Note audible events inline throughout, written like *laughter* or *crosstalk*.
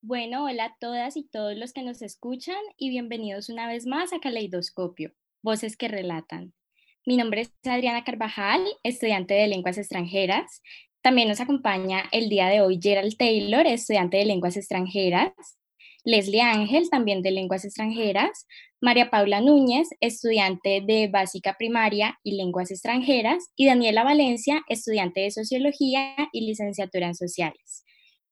Bueno, hola a todas y todos los que nos escuchan y bienvenidos una vez más a Caleidoscopio, Voces que Relatan. Mi nombre es Adriana Carvajal, estudiante de lenguas extranjeras. También nos acompaña el día de hoy Gerald Taylor, estudiante de lenguas extranjeras. Leslie Ángel, también de lenguas extranjeras. María Paula Núñez, estudiante de básica primaria y lenguas extranjeras. Y Daniela Valencia, estudiante de sociología y licenciatura en sociales.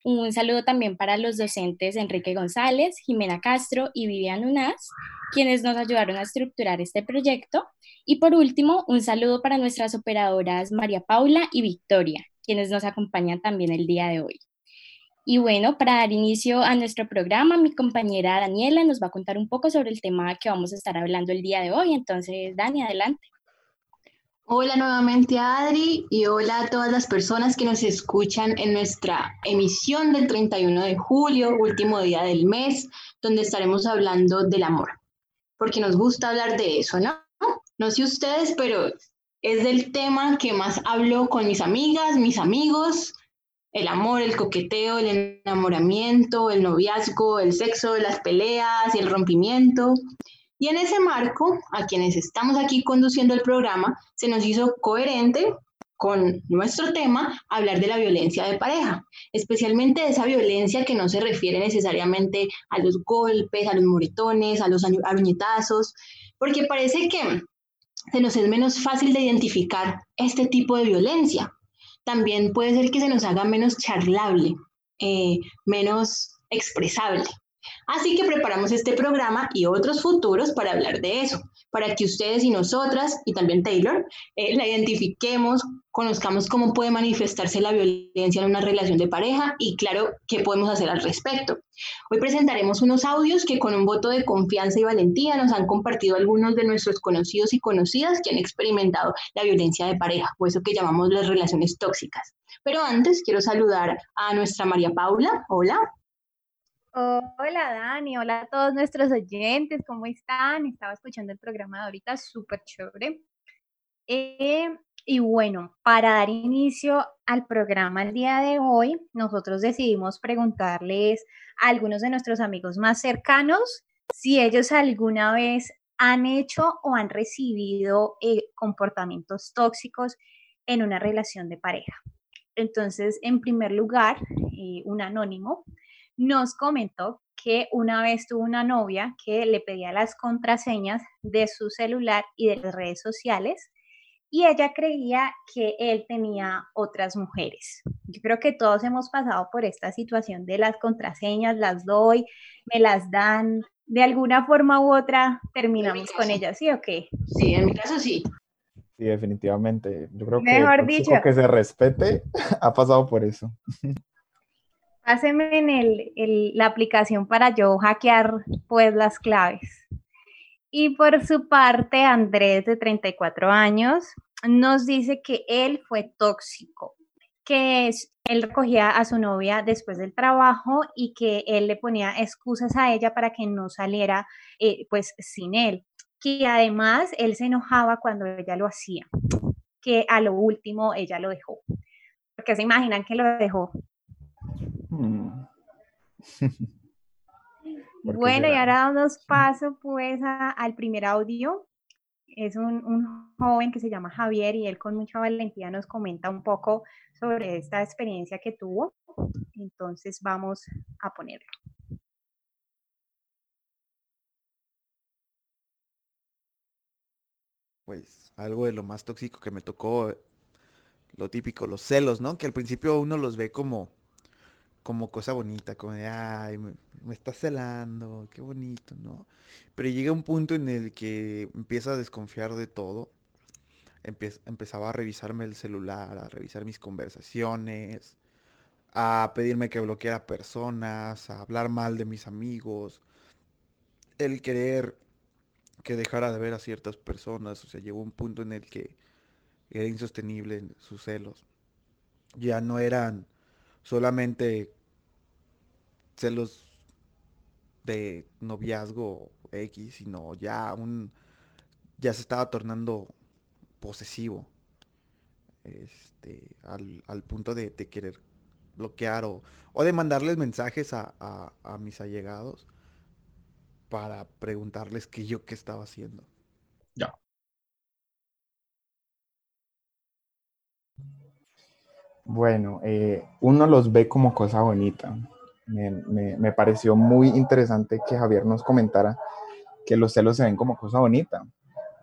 Un saludo también para los docentes Enrique González, Jimena Castro y Vivian Unaz, quienes nos ayudaron a estructurar este proyecto. Y por último, un saludo para nuestras operadoras María Paula y Victoria, quienes nos acompañan también el día de hoy. Y bueno, para dar inicio a nuestro programa, mi compañera Daniela nos va a contar un poco sobre el tema que vamos a estar hablando el día de hoy. Entonces, Dani, adelante. Hola nuevamente Adri y hola a todas las personas que nos escuchan en nuestra emisión del 31 de julio, último día del mes, donde estaremos hablando del amor, porque nos gusta hablar de eso, ¿no? No sé ustedes, pero es del tema que más hablo con mis amigas, mis amigos, el amor, el coqueteo, el enamoramiento, el noviazgo, el sexo, las peleas y el rompimiento. Y en ese marco, a quienes estamos aquí conduciendo el programa, se nos hizo coherente con nuestro tema hablar de la violencia de pareja, especialmente de esa violencia que no se refiere necesariamente a los golpes, a los moretones, a los aruñetazos, porque parece que se nos es menos fácil de identificar este tipo de violencia. También puede ser que se nos haga menos charlable, eh, menos expresable. Así que preparamos este programa y otros futuros para hablar de eso, para que ustedes y nosotras, y también Taylor, eh, la identifiquemos, conozcamos cómo puede manifestarse la violencia en una relación de pareja y claro, qué podemos hacer al respecto. Hoy presentaremos unos audios que con un voto de confianza y valentía nos han compartido algunos de nuestros conocidos y conocidas que han experimentado la violencia de pareja, o eso que llamamos las relaciones tóxicas. Pero antes quiero saludar a nuestra María Paula. Hola. Hola Dani, hola a todos nuestros oyentes, ¿cómo están? Estaba escuchando el programa de ahorita, súper chévere. Eh, y bueno, para dar inicio al programa el día de hoy, nosotros decidimos preguntarles a algunos de nuestros amigos más cercanos si ellos alguna vez han hecho o han recibido eh, comportamientos tóxicos en una relación de pareja. Entonces, en primer lugar, eh, un anónimo nos comentó que una vez tuvo una novia que le pedía las contraseñas de su celular y de las redes sociales y ella creía que él tenía otras mujeres. Yo creo que todos hemos pasado por esta situación de las contraseñas, las doy, me las dan, de alguna forma u otra terminamos con ellas, ¿sí o qué? Sí, en mi caso sí. Sí, definitivamente. Yo creo que Mejor dicho. que se respete *laughs* ha pasado por eso. *laughs* Pásenme en el, la aplicación para yo hackear pues las claves. Y por su parte, Andrés, de 34 años, nos dice que él fue tóxico, que él recogía a su novia después del trabajo y que él le ponía excusas a ella para que no saliera eh, pues sin él, que además él se enojaba cuando ella lo hacía, que a lo último ella lo dejó. Porque se imaginan que lo dejó Mm. *laughs* bueno, y ahora damos paso pues al primer audio. Es un, joven que se llama Javier y él con mucha valentía nos comenta un poco sobre esta experiencia que tuvo. Entonces vamos a ponerlo. Pues algo de lo más tóxico que me tocó, lo típico, los celos, ¿no? Que al principio uno los ve como como cosa bonita, como de, ay, me, está celando, qué bonito, ¿no? Pero llega un punto en el que empieza a desconfiar de todo. empezaba a revisarme el celular, a revisar mis conversaciones, a pedirme que bloqueara personas, a hablar mal de mis amigos, el querer que dejara de ver a ciertas personas, o sea, llegó un punto en el que era insostenible sus celos. Ya no eran solamente celos de noviazgo X, sino ya un ya se estaba tornando posesivo. Este, al, punto de, querer bloquear o, o de mandarles mensajes a, a, mis allegados para preguntarles qué yo qué estaba haciendo. Ya. Bueno, eh, uno los ve como cosa bonita. Me, me, pareció muy interesante que Javier nos comentara que los celos se ven como cosa bonita,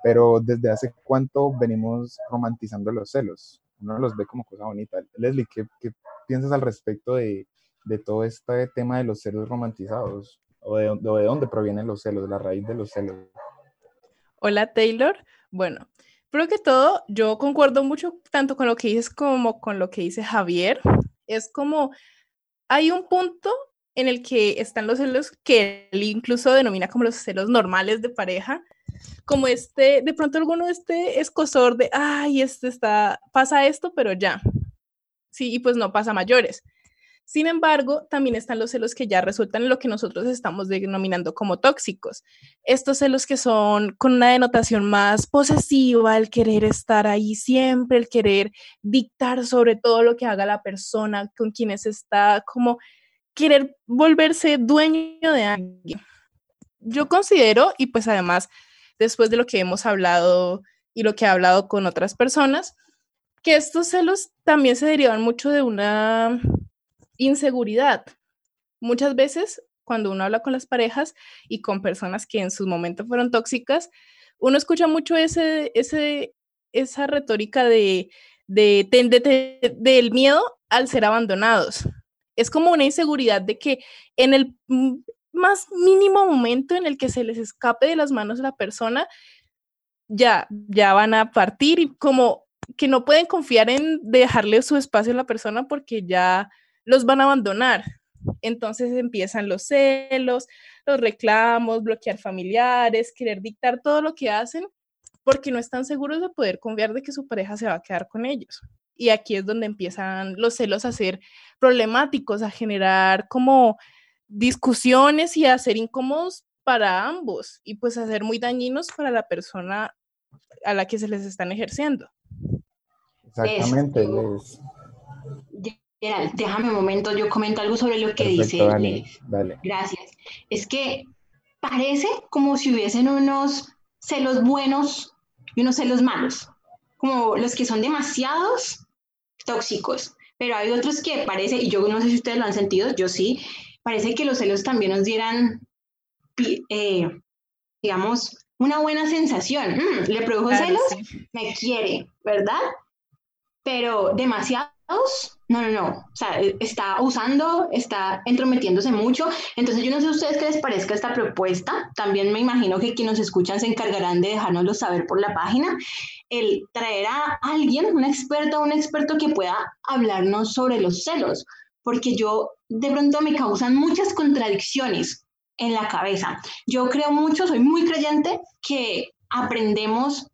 pero desde hace cuánto venimos romantizando los celos. Uno los ve como cosa bonita. Leslie, ¿qué, qué piensas al respecto de, de, todo este tema de los celos romantizados? ¿O de, de dónde provienen los celos, la raíz de los celos? Hola Taylor. Bueno, Primero que todo, yo concuerdo mucho tanto con lo que dices como con lo que dice Javier. Es como, hay un punto en el que están los celos que él incluso denomina como los celos normales de pareja, como este, de pronto alguno este escosor de, ay, este está, pasa esto, pero ya. Sí, y pues no pasa mayores. Sin embargo, también están los celos que ya resultan en lo que nosotros estamos denominando como tóxicos. Estos celos que son con una denotación más posesiva, el querer estar ahí siempre, el querer dictar sobre todo lo que haga la persona con quienes está, como querer volverse dueño de alguien. Yo considero, y pues además, después de lo que hemos hablado y lo que he hablado con otras personas, que estos celos también se derivan mucho de una Inseguridad. Muchas veces cuando uno habla con las parejas y con personas que en su momento fueron tóxicas, uno escucha mucho ese, esa retórica de, de, del miedo al ser abandonados. Es como una inseguridad de que en el más mínimo momento en el que se les escape de las manos la persona, ya, ya van a partir y como que no pueden confiar en dejarle su espacio a la persona porque ya los van a abandonar. Entonces empiezan los celos, los reclamos, bloquear familiares, querer dictar todo lo que hacen porque no están seguros de poder confiar de que su pareja se va a quedar con ellos. Y aquí es donde empiezan los celos a ser problemáticos, a generar como discusiones y a ser incómodos para ambos y pues a ser muy dañinos para la persona a la que se les están ejerciendo. Exactamente, déjame un momento, yo comento algo sobre lo que dice. Gracias. Es que parece como si hubiesen unos celos buenos y unos celos malos, como los que son demasiados tóxicos, pero hay otros que parece, y yo no sé si ustedes lo han sentido, yo sí, parece que los celos también nos dieran, eh, digamos, una buena sensación. Mm, le produjo celos, me quiere, ¿verdad? Pero demasiados no, no, no. O sea, e, está usando, está entrometiéndose mucho. Entonces, yo no sé a ustedes qué les parezca esta propuesta. También me imagino que quienes nos escuchan se encargarán de dejárnoslo saber por la página. El traer a alguien, un experto un experto que pueda hablarnos sobre los celos. Porque yo de pronto me causan muchas contradicciones en la cabeza. Yo creo mucho, soy muy creyente que aprendemos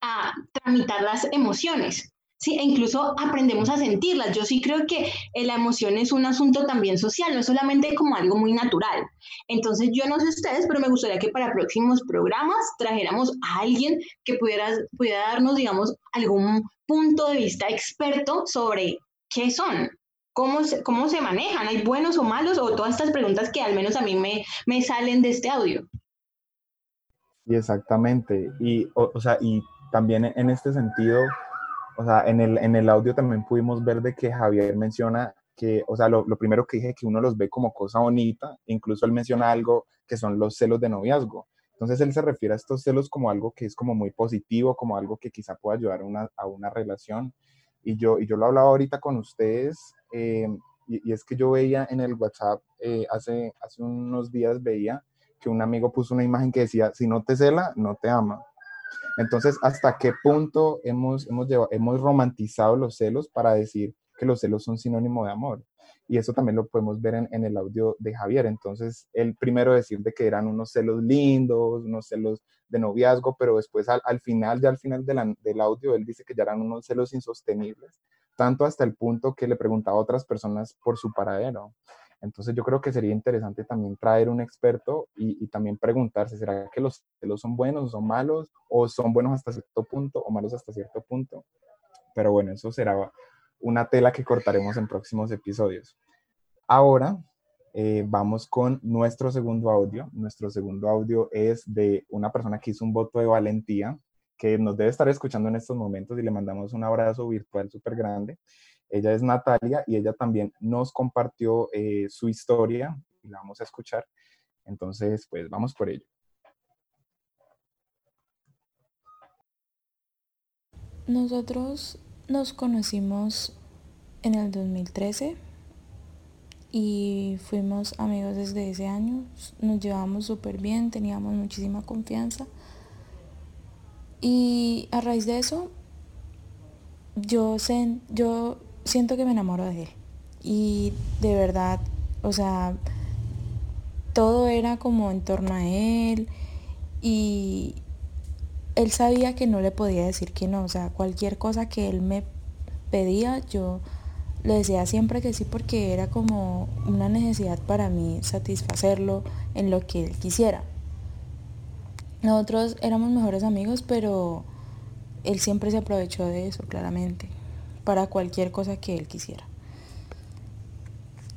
a tramitar las emociones. Sí, e incluso aprendemos a sentirlas. Yo sí creo que la emoción es un asunto también social, no es solamente como algo muy natural. Entonces, yo no sé ustedes, pero me gustaría que para próximos programas trajéramos a alguien que pudiera, pudiera darnos, digamos, algún punto de vista experto sobre qué son, cómo se, cómo se manejan, hay buenos o malos, o todas estas preguntas que al menos a mí me, me salen de este audio. Y exactamente. Y, o sea, y también en este sentido o sea, en el, en el audio también pudimos ver de que Javier menciona que, o sea, lo, lo, primero que dije, que uno los ve como cosa bonita, incluso él menciona algo que son los celos de noviazgo. Entonces él se refiere a estos celos como algo que es como muy positivo, como algo que quizá pueda ayudar una, a una relación. Y yo, y yo lo hablaba ahorita con ustedes, eh, y, y, es que yo veía en el WhatsApp, eh, hace, hace unos días veía que un amigo puso una imagen que decía, si no te cela, no te ama. Entonces, ¿hasta qué punto hemos, hemos, hemos romantizado los celos para decir que los celos son sinónimo de amor? Y eso también lo podemos ver en, el audio de Javier. Entonces, él primero decir de que eran unos celos lindos, unos celos de noviazgo, pero después al, final, ya al final del audio, él dice que ya eran unos celos insostenibles, tanto hasta el punto que le preguntaba a otras personas por su paradero. Entonces yo creo que sería interesante también traer un experto y, también preguntarse, ¿será que los celos son buenos o son malos? ¿O son buenos hasta cierto punto o malos hasta cierto punto? Pero bueno, eso será una tela que cortaremos en próximos episodios. Ahora eh, vamos con nuestro segundo audio. Nuestro segundo audio es de una persona que hizo un voto de valentía, que nos debe estar escuchando en estos momentos y le mandamos un abrazo virtual súper grande. Ella es Natalia y ella también nos compartió eh, su historia y la vamos a escuchar. Entonces, pues vamos por ello. Nosotros nos conocimos en el 2013 y fuimos amigos desde ese año. Nos llevamos súper bien, teníamos muchísima confianza. Y a raíz de eso, yo, yo siento que me enamoro de él. Y de verdad, o sea, todo era como en torno a él y él sabía que no le podía decir que no, o sea, cualquier cosa que él me pedía, yo le decía siempre que sí porque era como una necesidad para mí satisfacerlo en lo que él quisiera. Nosotros éramos mejores amigos, pero él siempre se aprovechó de eso, claramente, para cualquier cosa que él quisiera.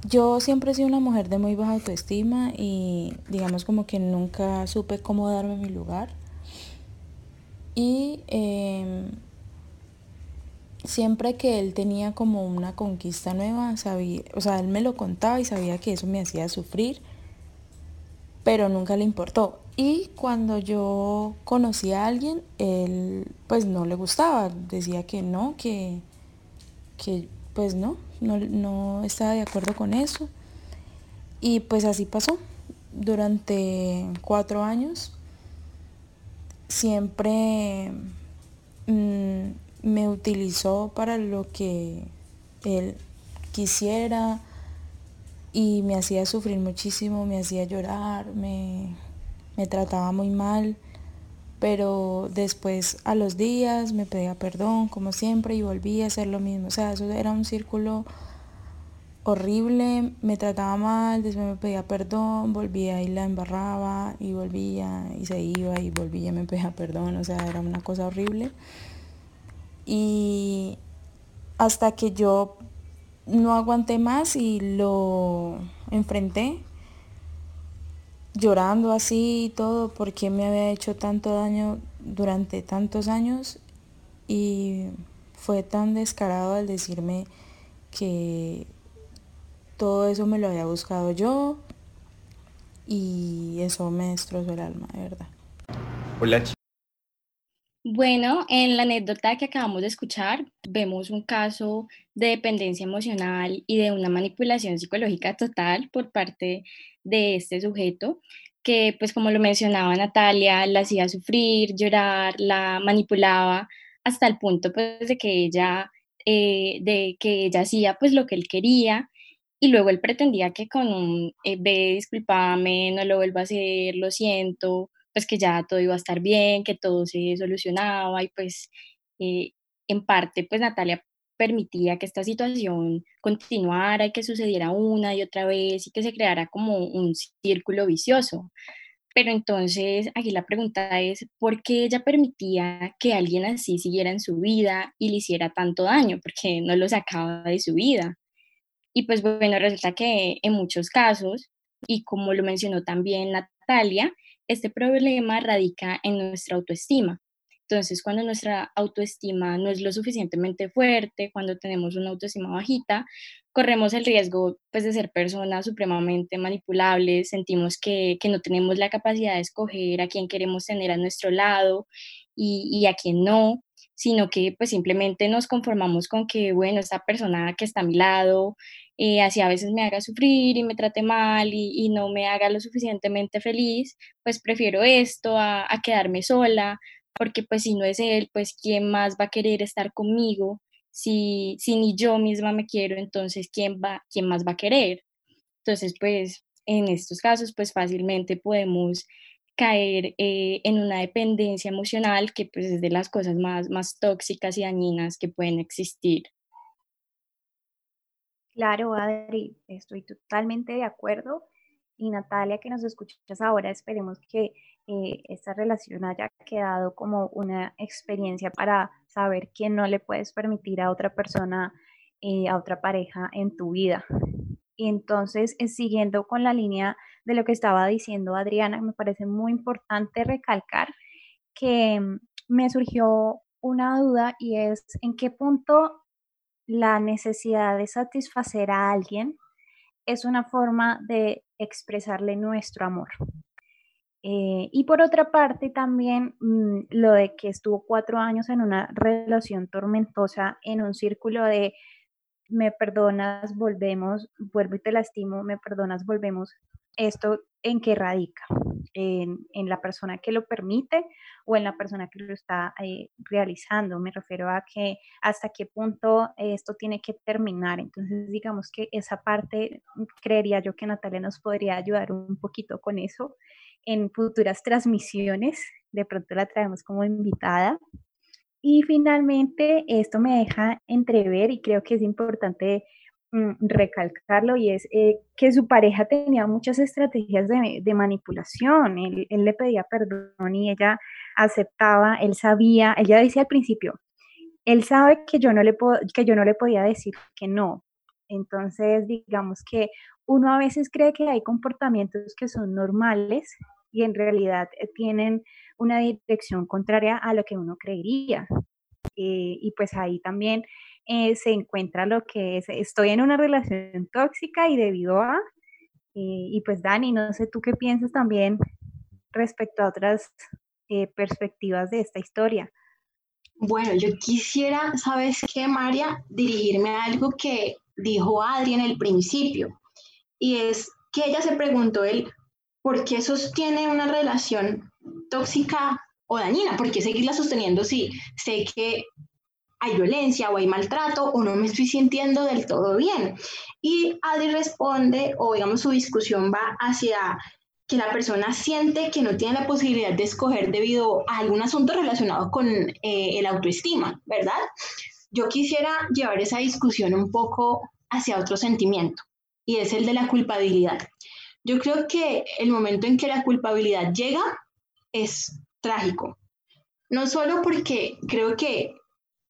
Yo siempre he sido una mujer de muy baja autoestima y digamos como que nunca supe cómo darme mi lugar. Y em, siempre que él tenía como una conquista nueva, sabía, o sea, él me lo contaba y sabía que eso me hacía sufrir, pero nunca le importó. Y cuando yo conocí a alguien, él pues no le gustaba, decía que no, que, que pues no, no, no estaba de acuerdo con eso. Y pues así pasó. Durante cuatro años siempre mm, me utilizó para lo que él quisiera y me hacía sufrir muchísimo, me hacía llorar, me, me trataba muy mal, pero después a los días me pedía perdón como siempre y volvía a hacer lo mismo. O sea, eso era un círculo horrible, me trataba mal, después me pedía perdón, volvía y la embarraba y volvía y se iba y volvía y me pedía perdón, o sea, era una cosa horrible. Y hasta que yo no aguanté más y lo enfrenté, llorando así y todo, porque me había hecho tanto daño durante tantos años y fue tan descarado al decirme que todo eso me lo había buscado yo y eso me destrozó el alma, de verdad. Hola. Bueno, en la anécdota que acabamos de escuchar, vemos un caso de dependencia emocional y de una manipulación psicológica total por parte de este sujeto, que pues como lo mencionaba Natalia, la hacía sufrir, llorar, la manipulaba hasta el punto pues de que ella, eh, de que ella hacía pues lo que él quería y luego él pretendía que con un, eh, ve, disculpame, no lo vuelvo a hacer, lo siento, pues que ya todo iba a estar bien, que todo se solucionaba y pues eh, en parte pues Natalia permitía que esta situación continuara y que sucediera una y otra vez y que se creara como un círculo vicioso. Pero entonces aquí la pregunta es, ¿por qué ella permitía que alguien así siguiera en su vida y le hiciera tanto daño? Porque no lo sacaba de su vida. Y pues bueno, resulta que en muchos casos, y como lo mencionó también Natalia, este problema radica en nuestra autoestima. Entonces, cuando nuestra autoestima no es lo suficientemente fuerte, cuando tenemos una autoestima bajita, corremos el riesgo pues, de ser personas supremamente manipulables, sentimos que, que no tenemos la capacidad de escoger a quién queremos tener a nuestro lado y, y a quién no sino que pues simplemente nos conformamos con que, bueno, esta persona que está a mi lado, eh, así a veces me haga sufrir y me trate mal y, no me haga lo suficientemente feliz, pues prefiero esto a, quedarme sola, porque pues si no es él, pues quién más va a querer estar conmigo, si, si ni yo misma me quiero, entonces quién va, quién más va a querer. Entonces, pues en estos casos, pues fácilmente podemos caer eh, en una dependencia emocional que pues es de las cosas más, más tóxicas y dañinas que pueden existir. Claro, Adri, estoy totalmente de acuerdo. Y Natalia, que nos escuchas ahora, esperemos que eh, esta relación haya quedado como una experiencia para saber que no le puedes permitir a otra persona eh, a otra pareja en tu vida. Y entonces, eh, siguiendo con la línea de lo que estaba diciendo Adriana, me parece muy importante recalcar que mm, me surgió una duda y es en qué punto la necesidad de satisfacer a alguien es una forma de expresarle nuestro amor. Eh, y por otra parte también mm, lo de que estuvo cuatro años en una relación tormentosa, en un círculo de me perdonas, volvemos, vuelvo y te lastimo, me perdonas, volvemos. ¿Esto en qué radica? ¿En, la persona que lo permite o en la persona que lo está eh, realizando? Me refiero a que hasta qué punto esto tiene que terminar. Entonces, digamos que esa parte, creería yo que Natalia nos podría ayudar un poquito con eso en futuras transmisiones. De pronto la traemos como invitada. Y finalmente, esto me deja entrever y creo que es importante mm, recalcarlo y es eh, que su pareja tenía muchas estrategias de, manipulación. Él, le pedía perdón y ella aceptaba, él sabía, ella decía al principio, él sabe que yo no le, que yo no le podía decir que no. Entonces, digamos que uno a veces cree que hay comportamientos que son normales y en realidad eh, tienen una dirección contraria a lo que uno creería. Eh, y pues ahí también eh, se encuentra lo que es, estoy en una relación tóxica y debido a, y pues Dani, no sé tú qué piensas también respecto a otras perspectivas de esta historia. Bueno, yo quisiera, ¿sabes qué, María? Dirigirme a algo que dijo Adri en el principio, y es que ella se preguntó él, ¿por qué sostiene una relación tóxica o dañina? ¿Por qué seguirla sosteniendo si sé que hay violencia o hay maltrato o no me estoy sintiendo del todo bien? Y Adri responde, o digamos su discusión va hacia que la persona siente que no tiene la posibilidad de escoger debido a algún asunto relacionado con eh, el autoestima, ¿verdad? Yo quisiera llevar esa discusión un poco hacia otro sentimiento y es el de la culpabilidad. Yo creo que el momento en que la culpabilidad llega es trágico. No solo porque creo que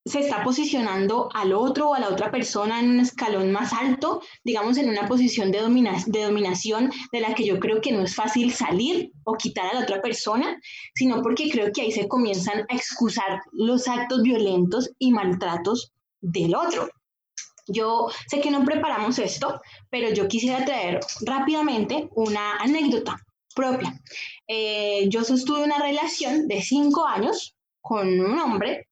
se está posicionando al otro o a la otra persona en un escalón más alto, digamos en una posición de, de dominación de la que yo creo que no es fácil salir o quitar a la otra persona, sino porque creo que ahí se comienzan a excusar los actos violentos y maltratos del otro. Yo sé que no preparamos esto, pero yo quisiera traer rápidamente una anécdota propia. Eh, yo sostuve una relación de cinco años con un hombre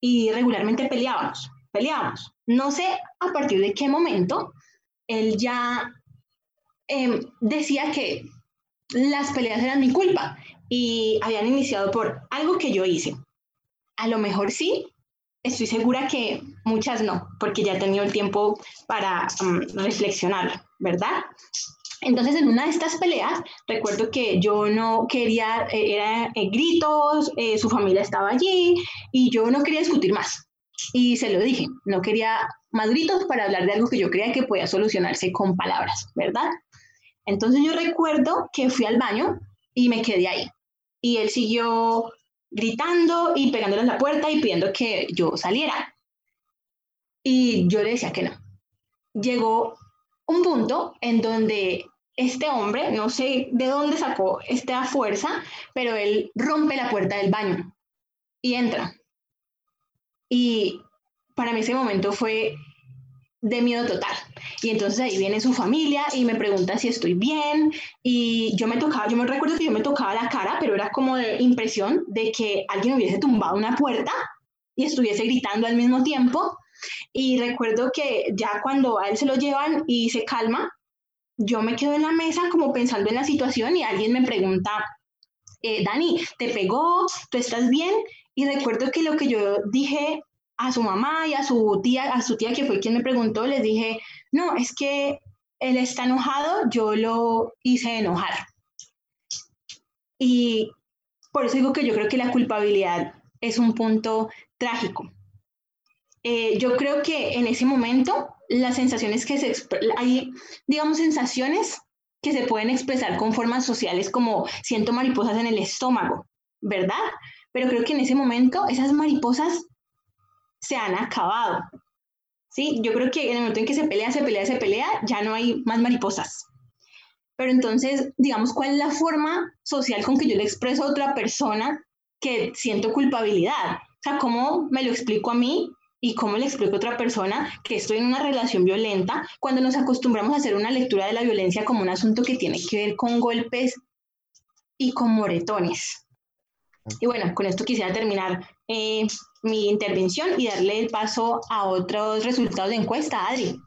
y regularmente peleábamos, peleábamos. No sé a partir de qué momento él ya em, decía que las peleas eran mi culpa y habían iniciado por algo que yo hice. A lo mejor sí, estoy segura que muchas no, porque ya he tenido el tiempo para um, reflexionar, ¿verdad? Entonces, en una de estas peleas, recuerdo que yo no quería, eh, era eh, gritos, eh, su familia estaba allí y yo no quería discutir más. Y se lo dije, no quería más gritos para hablar de algo que yo creía que podía solucionarse con palabras, ¿verdad? Entonces yo recuerdo que fui al baño y me quedé ahí. Y él siguió gritando y pegándole a la puerta y pidiendo que yo saliera. Y yo le decía que no. Llegó un punto en donde este hombre, no sé de dónde sacó esta fuerza, pero él rompe la puerta del baño y entra. Y para mí ese momento fue de miedo total. Y entonces ahí viene su familia y me pregunta si estoy bien. Y yo me tocaba, yo me recuerdo que yo me tocaba la cara, pero era como de impresión de que alguien hubiese tumbado una puerta y estuviese gritando al mismo tiempo. Y recuerdo que ya cuando a él se lo llevan y se calma, yo me quedo en la mesa como pensando en la situación y alguien me pregunta, eh, Dani, ¿te pegó? ¿Tú estás bien? Y recuerdo que lo que yo dije a su mamá y a su tía, a su tía que fue quien me preguntó, les dije, no, es que él está enojado, yo lo hice enojar. Y por eso digo que yo creo que la culpabilidad es un punto trágico. Eh, yo creo que en ese momento las sensaciones que se hay, digamos, sensaciones que se pueden expresar con formas sociales como siento mariposas en el estómago, ¿verdad? Pero creo que en ese momento esas mariposas se han acabado. ¿sí? Yo creo que en el momento en que se pelea, se pelea, se pelea, ya no hay más mariposas. Pero entonces, digamos, ¿cuál es la forma social con que yo le expreso a otra persona que siento culpabilidad? O sea, ¿cómo me lo explico a mí y cómo le explico a otra persona que estoy en una relación violenta cuando nos acostumbramos a hacer una lectura de la violencia como un asunto que tiene que ver con golpes y con moretones? Y bueno, con esto quisiera terminar eh, mi intervención y darle el paso a otros resultados de encuesta, Adri.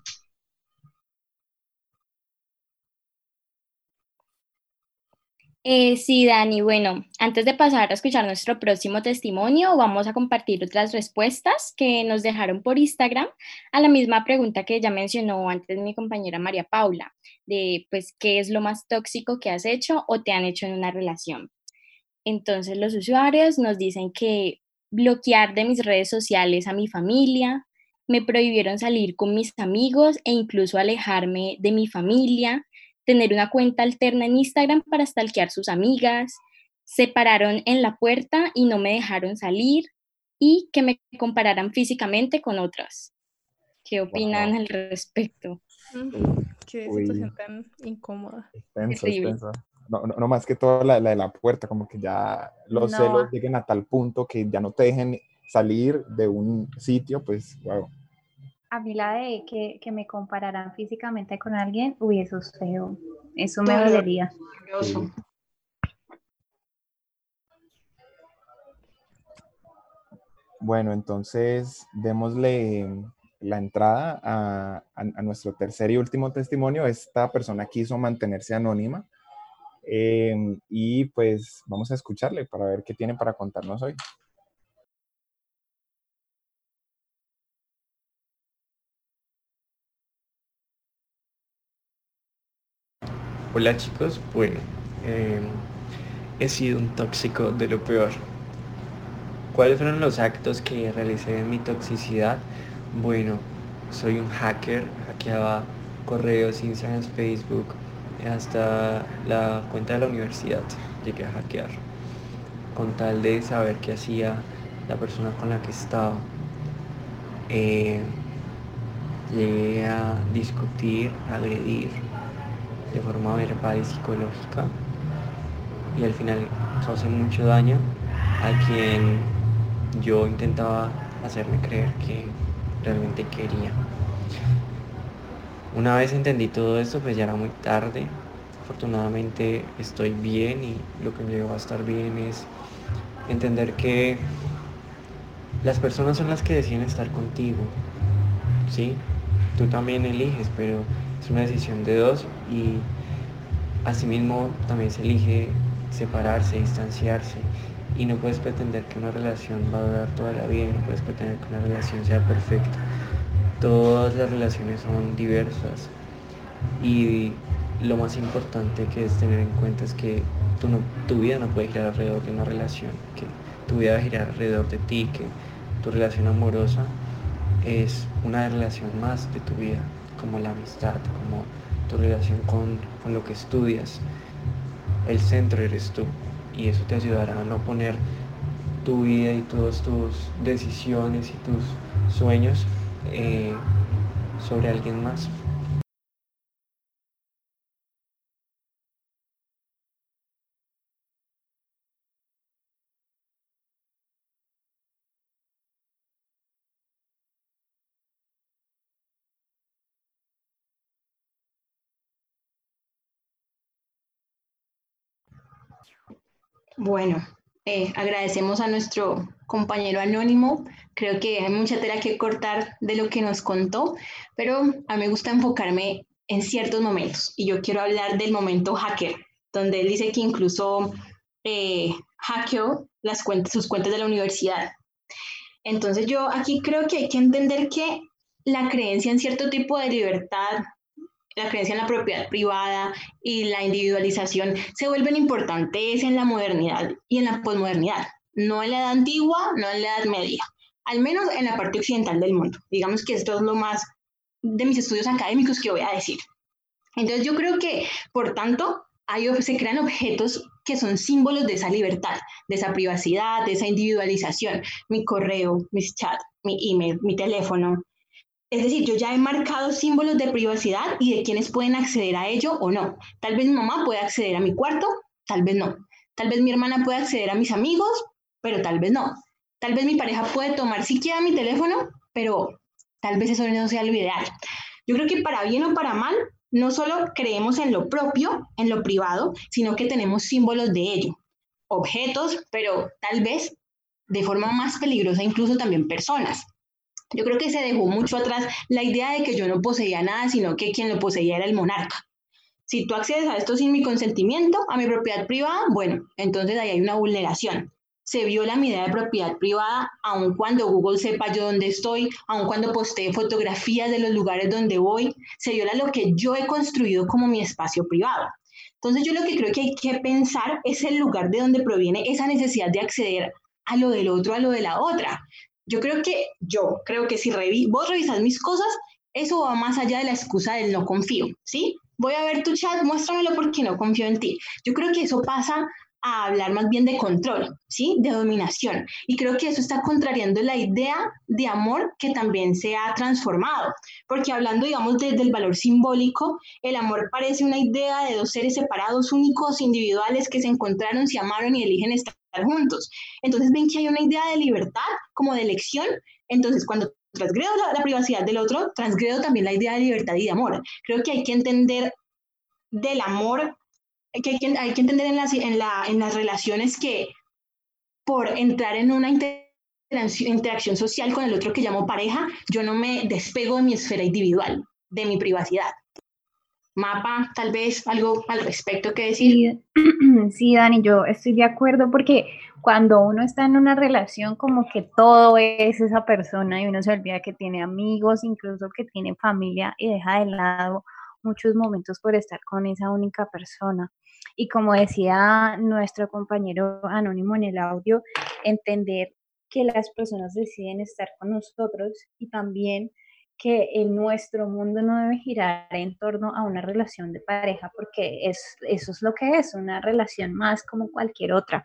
Eh, sí, Dani, bueno, antes de pasar a escuchar nuestro próximo testimonio, vamos a compartir otras respuestas que nos dejaron por Instagram a la misma pregunta que ya mencionó antes mi compañera María Paula, de pues qué es lo más tóxico que has hecho o te han hecho en una relación. Entonces los usuarios nos dicen que bloquear de mis redes sociales a mi familia, me prohibieron salir con mis amigos e incluso alejarme de mi familia, tener una cuenta alterna en Instagram para stalkear sus amigas, se pararon en la puerta y no me dejaron salir y que me compararan físicamente con otras. ¿Qué opinan al respecto? Mm, qué situación tan incómoda. No, no, más que todo la, de la puerta, como que ya los celos lleguen a tal punto que ya no te dejen salir de un sitio, pues, wow a mí la de que, que, me compararan físicamente con alguien, uy, eso es feo. Eso me dolería. Bueno, entonces démosle la entrada a, a, nuestro tercer y último testimonio. Esta persona quiso mantenerse anónima em, y pues vamos a escucharle para ver qué tiene para contarnos hoy. Hola chicos, bueno, em, he sido un tóxico de lo peor. ¿Cuáles fueron los actos que realicé en mi toxicidad? Bueno, soy un hacker, hackeaba correos, Instagram, Facebook, hasta la cuenta de la universidad llegué a hackear, con tal de saber qué hacía la persona con la que estaba. Eh, llegué a discutir, agredir, de forma verbal y psicológica y al final causé mucho daño a quien yo intentaba hacerme creer que realmente quería. Una vez entendí todo esto, pues ya era muy tarde. Afortunadamente estoy bien y lo que me llevó a estar bien es entender que las personas son las que deciden estar contigo. ¿Sí? Tú también eliges, pero es una decisión de dos y asimismo también se elige separarse, distanciarse y no puedes pretender que una relación va a durar toda la vida, no puedes pretender que una relación sea perfecta. Todas las relaciones son diversas y lo más importante que es tener en cuenta es que tu, tu vida no puede girar alrededor de una relación, que tu vida va a girar alrededor de ti, que tu relación amorosa es una relación más de tu vida como la amistad, como tu relación con, con lo que estudias. El centro eres tú y eso te ayudará a no poner tu vida y todas tus decisiones y tus sueños eh, sobre alguien más. Bueno, eh, agradecemos a nuestro compañero anónimo. Creo que hay mucha tela que cortar de lo que nos contó, pero a mí me gusta enfocarme en ciertos momentos y yo quiero hablar del momento hacker, donde él dice que incluso eh, hackeó las cuentas, sus cuentas de la universidad. Entonces yo aquí creo que hay que entender que la creencia en cierto tipo de libertad la creencia en la propiedad privada y la individualización se vuelven importantes en la modernidad y en la posmodernidad, no en la edad antigua, no en la edad media, al menos en la parte occidental del mundo. Digamos que esto es lo más de mis estudios académicos que voy a decir. Entonces yo creo que, por tanto, hay, se crean objetos que son símbolos de esa libertad, de esa privacidad, de esa individualización. Mi correo, mis chats, mi email, mi teléfono, Es decir, yo ya he marcado símbolos de privacidad y de quienes pueden acceder a ello o no. Tal vez mi mamá puede acceder a mi cuarto, tal vez no. Tal vez mi hermana puede acceder a mis amigos, pero tal vez no. Tal vez mi pareja puede tomar siquiera mi teléfono, pero tal vez eso no sea lo ideal. Yo creo que para bien o para mal, no solo creemos en lo propio, en lo privado, sino que tenemos símbolos de ello, objetos, pero tal vez de forma más peligrosa incluso también personas. Yo creo que se dejó mucho atrás la idea de que yo no poseía nada, sino que quien lo poseía era el monarca. Si tú accedes a esto sin mi consentimiento, a mi propiedad privada, bueno, entonces ahí hay una vulneración se viola mi idea de propiedad privada, aun cuando Google sepa yo dónde estoy, aun cuando postee fotografías de los lugares donde voy, se viola lo que yo he construido como mi espacio privado. Entonces yo lo que creo que hay que pensar es el lugar de donde proviene esa necesidad de acceder a lo del otro, a lo de la otra. Yo creo que, yo creo que si vos revisas mis cosas, eso va más allá de la excusa del no confío, ¿sí? Voy a ver tu chat, muéstramelo porque no confío en ti. Yo creo que eso pasa a hablar más bien de control, ¿sí? De dominación. Y creo que eso está contrariando la idea de amor que también se ha transformado. Porque hablando, digamos, desde el valor simbólico, el amor parece una idea de dos seres separados, únicos, individuales, que se encontraron, se amaron y eligen estar juntos. Entonces ven que hay una idea de libertad como de elección. Entonces, cuando transgredo la, la privacidad del otro, transgredo también la idea de libertad y de amor. Creo que hay que entender del amor que hay, que, hay que entender en las, en, la, en las relaciones que por entrar en una interacción social con el otro que llamo pareja, yo no me despego de mi esfera individual, de mi privacidad. Mapa, tal vez algo al respecto que decir. Sí, *clears throat* sí, Dani, yo estoy de acuerdo porque cuando uno está en una relación como que todo es esa persona y uno se olvida que tiene amigos, incluso que tiene familia y deja de lado muchos momentos por estar con esa única persona. Y como decía nuestro compañero anónimo en el audio, entender que las personas deciden estar con nosotros y también que en nuestro mundo no debe girar en torno a una relación de pareja, porque es, eso es lo que es, una relación más como cualquier otra.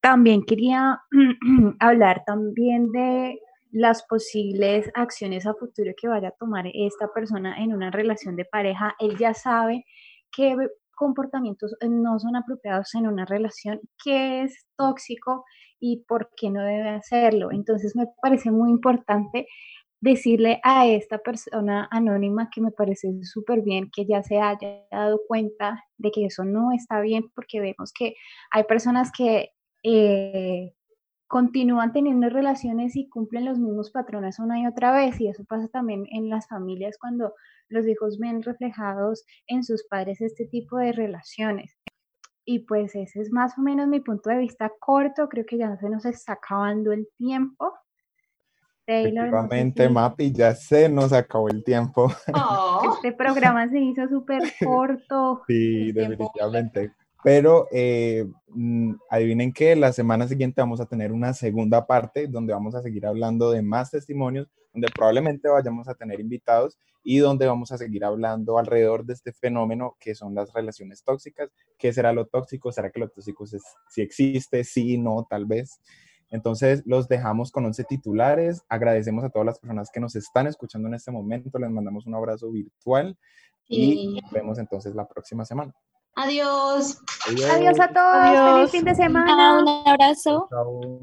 También quería *clears throat* hablar también de las posibles acciones a futuro que vaya a tomar esta persona en una relación de pareja. Él ya sabe que comportamientos eh, no son apropiados en una relación, qué es tóxico y por qué no debe hacerlo. Entonces me parece muy importante decirle a esta persona anónima que me parece súper bien que ya se haya dado cuenta de que eso no está bien porque vemos que hay personas que eh, continúan teniendo relaciones y cumplen los mismos patrones una y otra vez. Y eso pasa también en las familias cuando los hijos ven reflejados en sus padres este tipo de relaciones. Y pues ese es más o menos mi punto de vista corto. Creo que ya se nos está acabando el tiempo. Taylor, Efectivamente, Mapi, ya se nos acabó el tiempo. Este programa se hizo súper *laughs* corto. Sí, definitivamente. Pero eh, mm, adivinen que la semana siguiente vamos a tener una segunda parte donde vamos a seguir hablando de más testimonios, donde probablemente vayamos a tener invitados y donde vamos a seguir hablando alrededor de este fenómeno que son las relaciones tóxicas. ¿Qué será lo tóxico? ¿Será que lo tóxico es, si existe? Sí, no, tal vez. Entonces los dejamos con 11 titulares. Agradecemos a todas las personas que nos están escuchando en este momento. Les mandamos un abrazo virtual y nos vemos entonces la próxima semana. Adiós. Adiós, a todos. Feliz fin de semana. un abrazo. Chao.